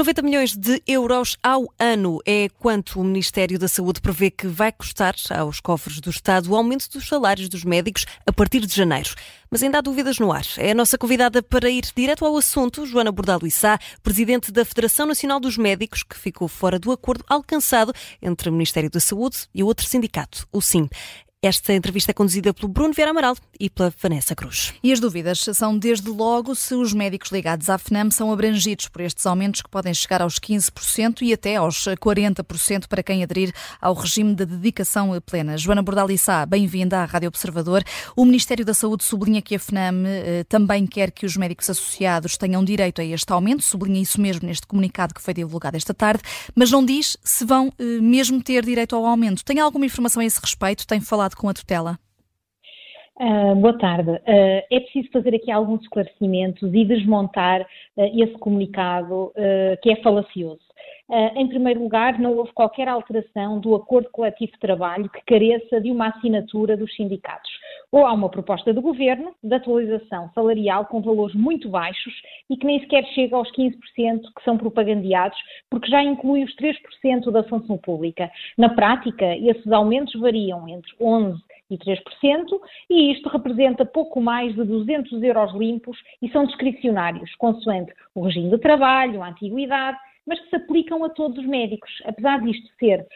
90 milhões de euros ao ano é quanto o Ministério da Saúde prevê que vai custar aos cofres do Estado o aumento dos salários dos médicos a partir de janeiro. Mas ainda há dúvidas no ar. É a nossa convidada para ir direto ao assunto, Joana Bordalo Issá, presidente da Federação Nacional dos Médicos, que ficou fora do acordo alcançado entre o Ministério da Saúde e o outro sindicato, o SIM. Esta entrevista é conduzida pelo Bruno Vieira Amaral e pela Vanessa Cruz. E as dúvidas são, desde logo, se os médicos ligados à FNAM são abrangidos por estes aumentos que podem chegar aos 15% e até aos 40% para quem aderir ao regime de dedicação plena. Joana Bordalissá, bem-vinda à Rádio Observador. O Ministério da Saúde sublinha que a FNAM eh, também quer que os médicos associados tenham direito a este aumento, sublinha isso mesmo neste comunicado que foi divulgado esta tarde, mas não diz se vão eh, mesmo ter direito ao aumento. Tem alguma informação a esse respeito? Tem falado com a tutela? Uh, boa tarde. Uh, é preciso fazer aqui alguns esclarecimentos e desmontar uh, esse comunicado que é falacioso. Em primeiro lugar, não houve qualquer alteração do acordo coletivo de trabalho que careça de uma assinatura dos sindicatos. Ou há uma proposta do governo de atualização salarial com valores muito baixos e que nem sequer chega aos 15% que são propagandeados, porque já inclui os 3% da função pública. Na prática, esses aumentos variam entre 11% e 3%, e isto representa pouco mais de 200 euros limpos e são discricionários, consoante o regime de trabalho, a antiguidade, mas que se aplicam a todos os médicos. Apesar disto ser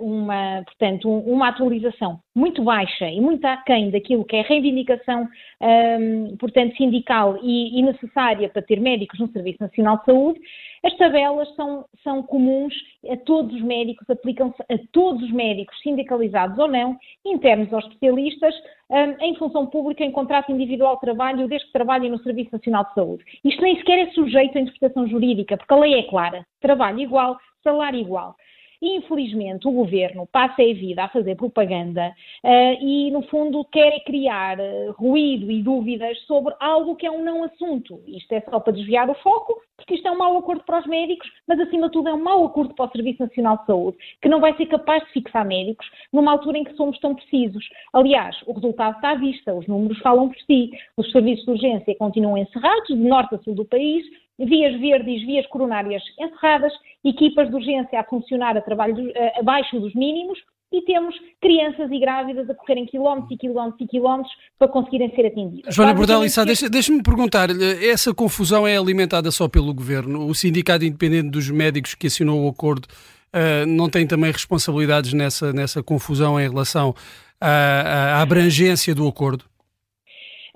uma, portanto, um, uma atualização muito baixa e muito aquém daquilo que é reivindicação, ehm, portanto, sindical e, necessária para ter médicos no Serviço Nacional de Saúde, as tabelas são, são comuns a todos os médicos, aplicam-se a todos os médicos, sindicalizados ou não, internos ou especialistas, ehm, em função pública, em contrato individual de trabalho, desde que trabalhem no Serviço Nacional de Saúde. Isto nem sequer é sujeito à interpretação jurídica, porque a lei é clara. Trabalho igual, salário igual. Infelizmente, o governo passa a vida a fazer propaganda uh, e, no fundo, quer criar uh, ruído e dúvidas sobre algo que é um não assunto. Isto é só para desviar o foco, porque isto é um mau acordo para os médicos, mas, acima de tudo, é um mau acordo para o Serviço Nacional de Saúde, que não vai ser capaz de fixar médicos numa altura em que somos tão precisos. Aliás, o resultado está à vista, os números falam por si. Os serviços de urgência continuam encerrados, de norte a sul do país, vias verdes, vias coronárias encerradas, equipas de urgência a funcionar a trabalho uh, abaixo dos mínimos e temos crianças e grávidas a correrem quilómetros e quilómetros e quilómetros para conseguirem ser atendidas. Joana Bordalissá, deixa-me deixa perguntar, essa confusão é alimentada só pelo Governo? O Sindicato Independente dos Médicos que assinou o acordo uh, não tem também responsabilidades nessa, nessa confusão em relação à, à abrangência do acordo?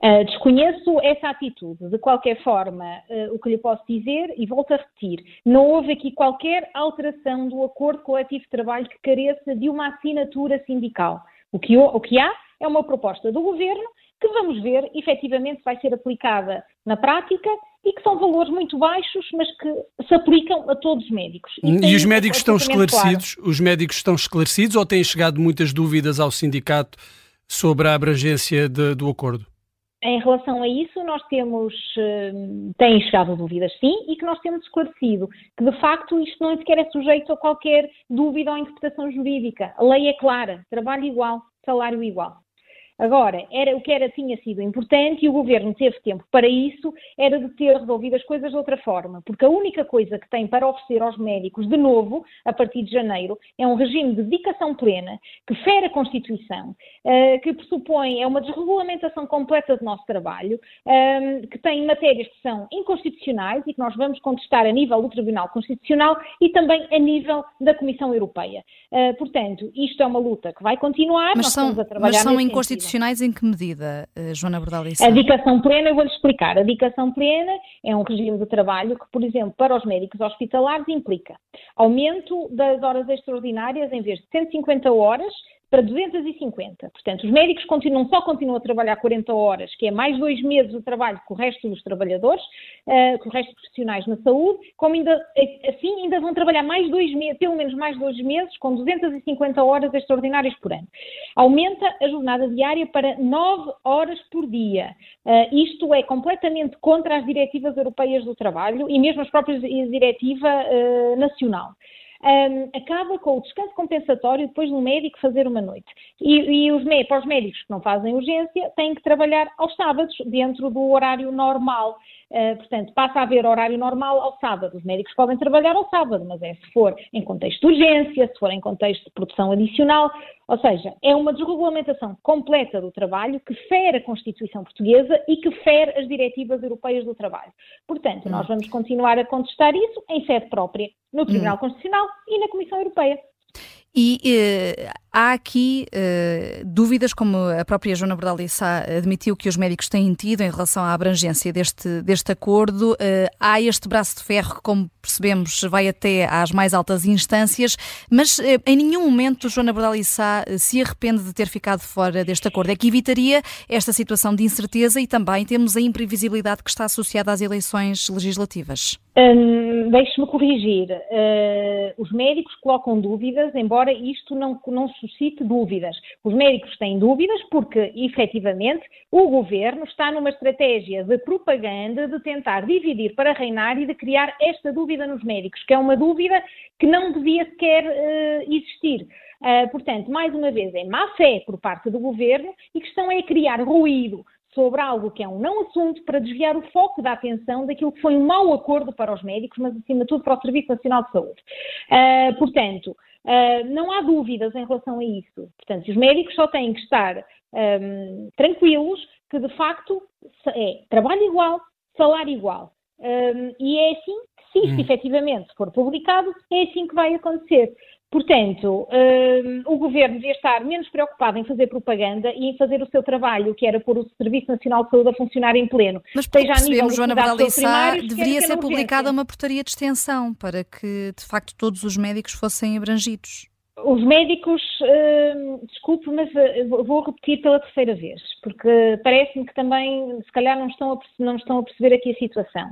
Uh, desconheço essa atitude. De qualquer forma, uh, o que lhe posso dizer, e volto a repetir, não houve aqui qualquer alteração do acordo coletivo de trabalho que careça de uma assinatura sindical. O que, o que há é uma proposta do governo que vamos ver efetivamente vai ser aplicada na prática e que são valores muito baixos, mas que se aplicam a todos os médicos. E, e os médicos estão esclarecidos? Claro. Os médicos estão esclarecidos ou têm chegado muitas dúvidas ao sindicato sobre a abrangência de, do acordo? Em relação a isso, nós temos, hum, têm chegado dúvidas sim, e que nós temos esclarecido que, de facto, isto não sequer é sujeito a qualquer dúvida ou interpretação jurídica. A lei é clara, trabalho igual, salário igual. Agora, era, o que era tinha sido importante e o governo teve tempo para isso, era de ter resolvido as coisas de outra forma, porque a única coisa que tem para oferecer aos médicos, de novo, a partir de janeiro, é um regime de dedicação plena, que fere a Constituição, uh, que pressupõe, é uma desregulamentação completa do nosso trabalho, ehm, que tem matérias que são inconstitucionais e que nós vamos contestar a nível do Tribunal Constitucional e também a nível da Comissão Europeia. Uh, portanto, isto é uma luta que vai continuar, mas nós são, estamos a trabalhar mas são inconstitucionais em que medida, eh, Joana Bordalice? A dedicação plena, eu vou-lhe explicar. A dedicação plena é um regime de trabalho que, por exemplo, para os médicos hospitalares implica aumento das horas extraordinárias em vez de 150 horas, para 250. Portanto, os médicos continuam, só continuam a trabalhar 40 horas, que é mais dois meses de trabalho que o resto dos trabalhadores, uh, que o resto dos profissionais na saúde, como ainda, assim ainda vão trabalhar mais dois meses, pelo menos mais dois meses, com 250 horas extraordinárias por ano. Aumenta a jornada diária para 9 horas por dia. Uh, isto é completamente contra as diretivas europeias do trabalho e mesmo as próprias diretiva uh, nacional. Um, acaba com o descanso compensatório depois do médico fazer uma noite. E, e os, para os médicos que não fazem urgência, têm que trabalhar aos sábados, dentro do horário normal. Uh, portanto, passa a haver horário normal ao sábado. Os médicos podem trabalhar ao sábado, mas é se for em contexto de urgência, se for em contexto de produção adicional. Ou seja, é uma desregulamentação completa do trabalho que fere a Constituição Portuguesa e que fere as diretivas europeias do trabalho. Portanto, nós hum. vamos continuar a contestar isso em sede própria, no Tribunal hum. Constitucional e na Comissão Europeia. E eh, há aqui eh, dúvidas, como a própria Joana Bordalissá admitiu que os médicos têm tido em relação à abrangência deste, deste acordo. Eh, há este braço de ferro que, como percebemos, vai até às mais altas instâncias, mas em nenhum momento Joana Bordalissá eh, se arrepende de ter ficado fora deste acordo. É que evitaria esta situação de incerteza e também temos a imprevisibilidade que está associada às eleições legislativas. Hum, Deixe-me corrigir. Uh, os médicos colocam dúvidas, embora isto não, não suscite dúvidas. Os médicos têm dúvidas porque, efetivamente, o governo está numa estratégia de propaganda de tentar dividir para reinar e de criar esta dúvida nos médicos, que é uma dúvida que não devia sequer uh, existir. Uh, portanto, mais uma vez, é má fé por parte do governo e que estão a criar ruído sobre algo que é um não assunto para desviar o foco da atenção daquilo que foi um mau acordo para os médicos, mas acima de tudo para o Serviço Nacional de Saúde. Uh, portanto, uh, não há dúvidas em relação a isso. Portanto, os médicos só têm que estar um, tranquilos que de facto é trabalho igual, salário igual. Um, e é assim que, se isto hum. efetivamente for publicado, é assim que vai acontecer. Portanto, um, o governo devia estar menos preocupado em fazer propaganda e em fazer o seu trabalho, que era pôr o Serviço Nacional de Saúde a funcionar em pleno. Mas porque percebemos, Joana Badalissá, deveria ser publicada uma portaria de extensão para que, de facto, todos os médicos fossem abrangidos. Os médicos, uh, desculpe, mas uh, vou repetir pela terceira vez, porque parece-me que também, se calhar, não estão a, não estão a perceber aqui a situação.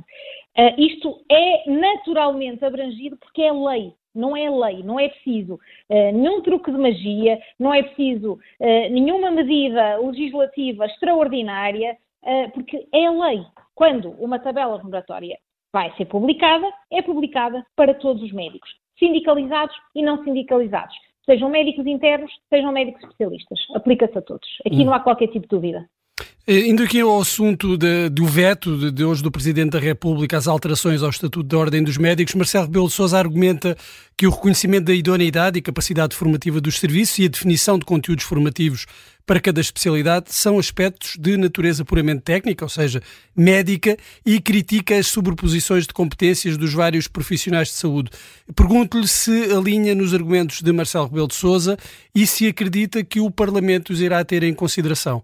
Uh, isto é naturalmente abrangido porque é lei. Não é lei, não é preciso uh, nenhum truque de magia, não é preciso uh, nenhuma medida legislativa extraordinária, uh, porque é lei. Quando uma tabela remuneratória vai ser publicada, é publicada para todos os médicos, sindicalizados e não sindicalizados. Sejam médicos internos, sejam médicos especialistas. Aplica-se a todos. Aqui hum. não há qualquer tipo de dúvida. Eh, indo aqui ao assunto de, do veto de, de, hoje do Presidente da República às alterações ao Estatuto da Ordem dos Médicos, Marcelo Rebelo de Sousa argumenta que o reconhecimento da idoneidade e capacidade formativa dos serviços e a definição de conteúdos formativos para cada especialidade são aspectos de natureza puramente técnica, ou seja, médica, e critica as sobreposições de competências dos vários profissionais de saúde. Pergunto-lhe se alinha nos argumentos de Marcelo Rebelo de Sousa e se acredita que o Parlamento os irá ter em consideração.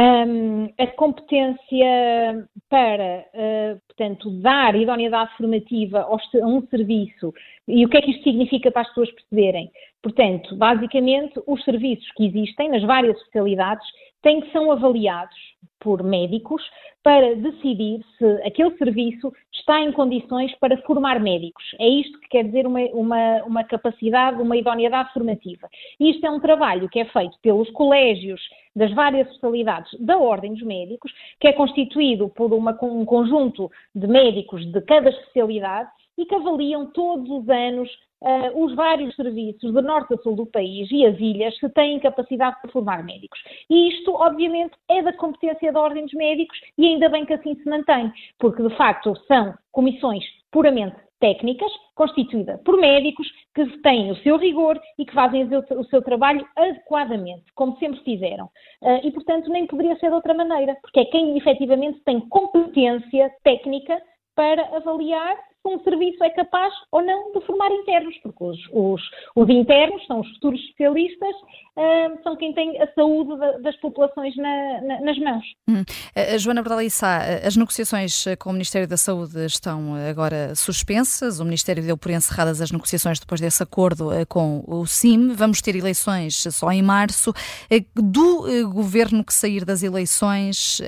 Um, a competência para, uh, portanto, dar idoneidade formativa a um serviço e o que é que isto significa para as pessoas perceberem. Portanto, basicamente, os serviços que existem nas várias especialidades têm que ser avaliados por médicos para decidir se aquele serviço está em condições para formar médicos. É isto que quer dizer uma, uma, uma capacidade, uma idoneidade formativa. Isto é um trabalho que é feito pelos colégios das várias especialidades da Ordem dos Médicos, que é constituído por uma, um conjunto de médicos de cada especialidade e que avaliam todos os anos uh, os vários serviços de norte a sul do país e as ilhas que têm capacidade de formar médicos. E isto, obviamente, é da competência da Ordem dos Médicos e ainda bem que assim se mantém, porque de facto são comissões puramente técnicas, constituída por médicos que têm o seu rigor e que fazem o seu trabalho adequadamente, como sempre fizeram. Uh, e, portanto, nem poderia ser de outra maneira, porque é quem efetivamente tem competência técnica para avaliar se um serviço é capaz ou não de formar internos, porque os, os, os internos são os futuros especialistas, uh, são quem tem a saúde das populações na, na, nas mãos. Hum. A Joana Berdalissá, as negociações com o Ministério da Saúde estão agora suspensas, o Ministério deu por encerradas as negociações depois desse acordo eh, com o CIM, vamos ter eleições só em março. Eh, do eh, governo que sair das eleições,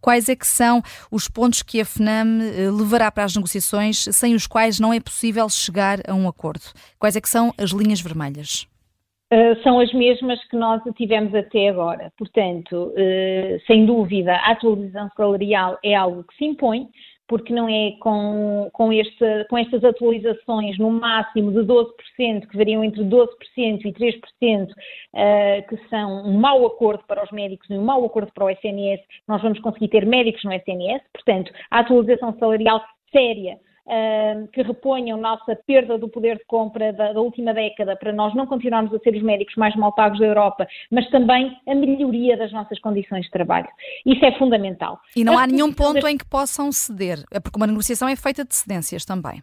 quais é que são os pontos que a FNAM levará para as negociações sem os quais não é possível chegar a um acordo? Quais é que são as linhas vermelhas? Uh, são as mesmas que nós tivemos até agora. Portanto, uh, sem dúvida, a atualização salarial é algo que se impõe, porque não é com, com, este, com estas atualizações no máximo de 12%, que variam entre 12% e 3%, uh, que são um mau acordo para os médicos e um mau acordo para o SNS, nós vamos conseguir ter médicos no SNS, portanto, a atualização salarial séria que reponham nossa perda do poder de compra da, da, última década para nós não continuarmos a ser os médicos mais mal pagos da Europa, mas também a melhoria das nossas condições de trabalho. Isso é fundamental. E não há nenhum ponto em que possam ceder, é porque uma negociação é feita de cedências também.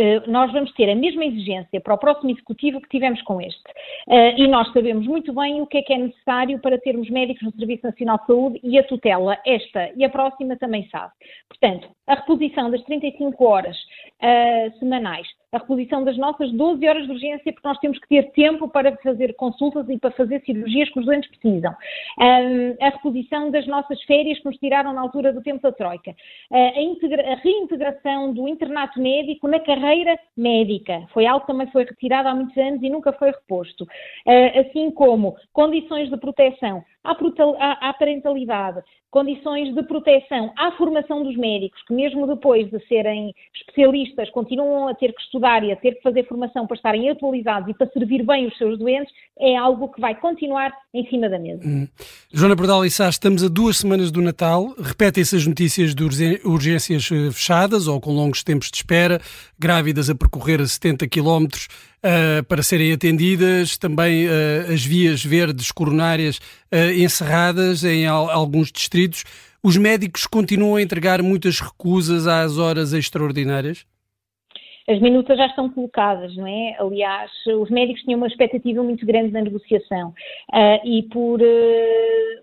Eh, nós vamos ter a mesma exigência para o próximo executivo que tivemos com este. Eh, e nós sabemos muito bem o que é que é necessário para termos médicos no Serviço Nacional de Saúde e a tutela, esta e a próxima também sabe. Portanto, a reposição das 35 horas uh, semanais a reposição das nossas 12 horas de urgência, porque nós temos que ter tempo para fazer consultas e para fazer cirurgias que os doentes precisam. A reposição das nossas férias que nos tiraram na altura do tempo da Troika. A, a, reintegração do internato médico na carreira médica. Foi algo que também foi retirado há muitos anos e nunca foi reposto. Assim como condições de proteção à, parentalidade, condições de proteção, à formação dos médicos, que mesmo depois de serem especialistas continuam a ter que estudar ter que fazer formação para estarem atualizados e para servir bem os seus doentes, é algo que vai continuar em cima da mesa. Hum. Joana Bordal e Sá, estamos a duas semanas do Natal, repetem-se as notícias de urgências eh, fechadas ou com longos tempos de espera, grávidas a percorrer 70 quilómetros, uh, para serem atendidas, também uh, as vias verdes coronárias uh, encerradas em al alguns distritos. Os médicos continuam a entregar muitas recusas às horas extraordinárias? As minutas já estão colocadas, não é? Aliás, os médicos tinham uma expectativa muito grande na negociação e por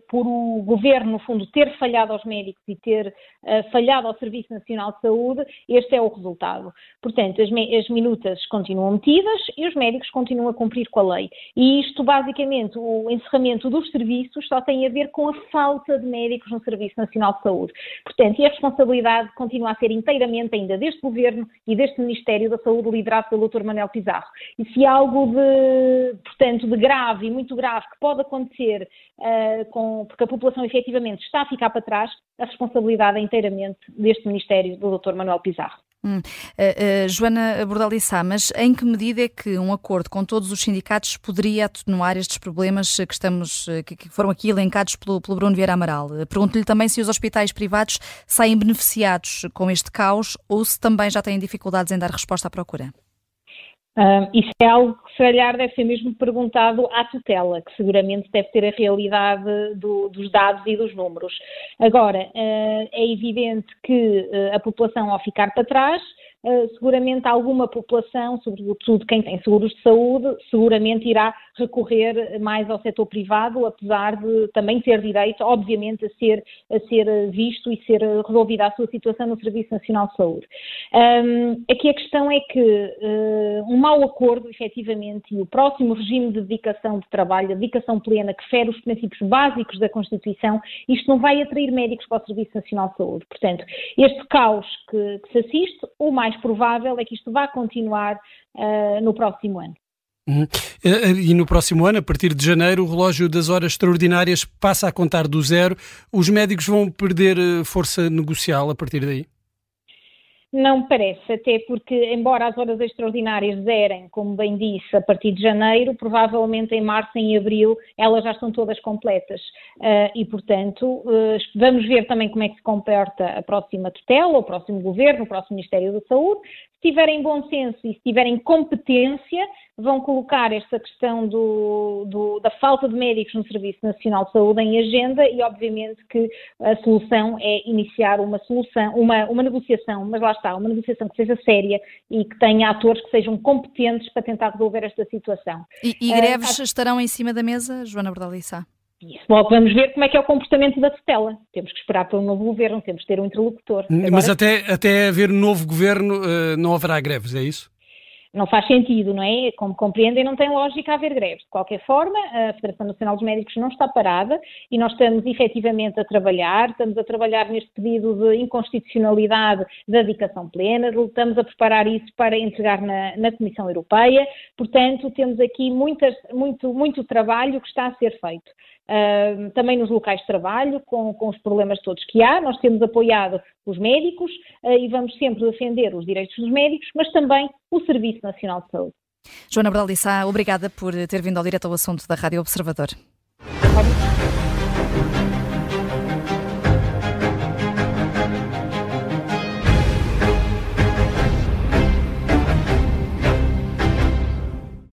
por o governo, no fundo, ter falhado aos médicos e ter uh, falhado ao Serviço Nacional de Saúde, este é o resultado. Portanto, as, as, minutas continuam metidas e os médicos continuam a cumprir com a lei. E isto, basicamente, o encerramento dos serviços só tem a ver com a falta de médicos no Serviço Nacional de Saúde. Portanto, e a responsabilidade continua a ser inteiramente ainda deste governo e deste Ministério da Saúde, liderado pelo Dr. Manuel Pizarro. E se algo de, portanto, de grave e muito grave que pode acontecer uh, com porque a população efetivamente está a ficar para trás, a responsabilidade é inteiramente deste Ministério do Dr. Manuel Pizarro. Uh, uh, Joana Bordalissá, mas em que medida é que um acordo com todos os sindicatos poderia atenuar estes problemas que, estamos, que, que foram aqui elencados pelo, pelo Bruno Vieira Amaral? Pergunto-lhe também se os hospitais privados saem beneficiados com este caos ou se também já têm dificuldades em dar resposta à procura. Uh, isso é algo que, se calhar, deve ser mesmo perguntado à tutela, que seguramente deve ter a realidade do, dos dados e dos números. Agora, uh, é evidente que uh, a população, ao ficar para trás, eh, seguramente alguma população, sobretudo quem tem seguros de saúde, seguramente irá recorrer mais ao setor privado, apesar de também ter direito, obviamente, a ser, a ser visto e ser resolvida a sua situação no Serviço Nacional de Saúde. Um, aqui a questão é que um mau acordo, efetivamente, e o próximo regime de dedicação de trabalho, a dedicação plena, que fere os princípios básicos da Constituição, isto não vai atrair médicos para o Serviço Nacional de Saúde. Portanto, este caos que, que se assiste, o mais provável é que isto vá continuar uh, no próximo ano. Uhum. E no próximo ano, a partir de janeiro, o relógio das horas extraordinárias passa a contar do zero. Os médicos vão perder eh, força negocial a partir daí? Não parece, até porque, embora as horas extraordinárias zerem, como bem disse, a partir de janeiro, provavelmente em março em abril elas já estão todas completas. Uh, e, portanto, uh, vamos ver também como é que se comporta a próxima tutela, o próximo governo, o próximo Ministério da Saúde, se tiverem bom senso e se tiverem competência, vão colocar esta questão do, do, da falta de médicos no Serviço Nacional de Saúde em agenda e, obviamente, que a solução é iniciar uma solução, uma, uma negociação, mas lá está, uma negociação que seja séria e que tenha atores que sejam competentes para tentar resolver esta situação. E, e greves uh, estarão em cima da mesa, Joana Bordalissa? Isso, logo vamos ver como é que é o comportamento da tutela. Temos que esperar para um novo governo, temos que ter um interlocutor. Agora, Mas até, até haver um novo governo uh, não haverá greves, é isso? Não faz sentido, não é? Como compreendem, não tem lógica haver greves. De qualquer forma, a Federação Nacional dos Médicos não está parada e nós estamos efetivamente a trabalhar, estamos a trabalhar neste pedido de inconstitucionalidade da dedicação plena, estamos a preparar isso para entregar na, na Comissão Europeia, portanto, temos aqui muitas, muito, muito trabalho que está a ser feito. uh, também nos locais de trabalho, com, com, os problemas todos que há. Nós temos apoiado os médicos uh, e vamos sempre defender os direitos dos médicos, mas também o Serviço Nacional de Saúde. Joana Bradalissá, obrigada por ter vindo ao direto ao assunto da Rádio Observador.